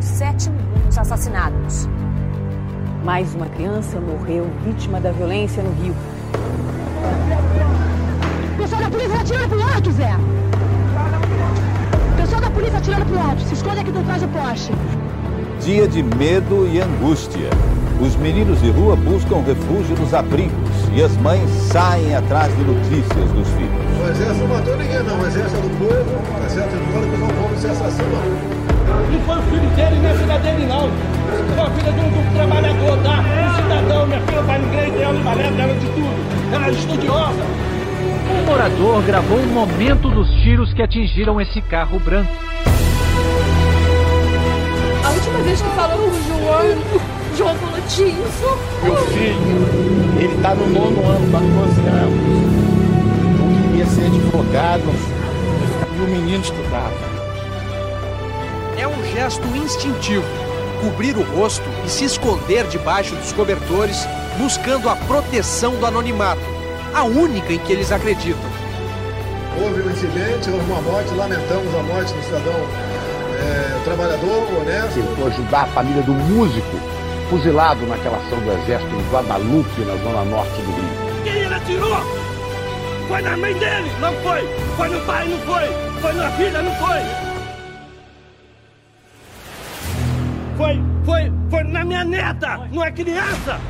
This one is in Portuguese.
sete meninos assassinados. Mais uma criança morreu vítima da violência no Rio. Pessoal da polícia atirando pro alto, Zé! Pessoal da polícia atirando pro alto. Se esconde aqui do trás do poste. Dia de medo e angústia. Os meninos de rua buscam refúgio nos abrigos e as mães saem atrás de notícias dos filhos. O exército não matou ninguém, não. O exército é Não foi o filho dele, nem a filha dele, não. Foi a filha de um, de um trabalhador, tá? Um cidadão. Minha filha vai ninguém, tem ela balé, ela de tudo. Ela é estudiosa. Um morador gravou o momento dos tiros que atingiram esse carro branco. A última vez que falou com o João, o João falou disso. Meu filho, ele tá no nono ano, tá 12 anos. Não queria ser advogado. E o menino estudava. É um gesto instintivo. Cobrir o rosto e se esconder debaixo dos cobertores, buscando a proteção do anonimato. A única em que eles acreditam. Houve um incidente, houve uma morte, lamentamos a morte do cidadão é, trabalhador, honesto. Tentou ajudar a família do músico fuzilado naquela ação do exército em Guadalupe, na zona norte do Rio. Quem ele atirou? Foi na mãe dele, não foi. Foi no pai, não foi. Foi na filha, não foi. Foi, foi, foi na minha neta, não é criança.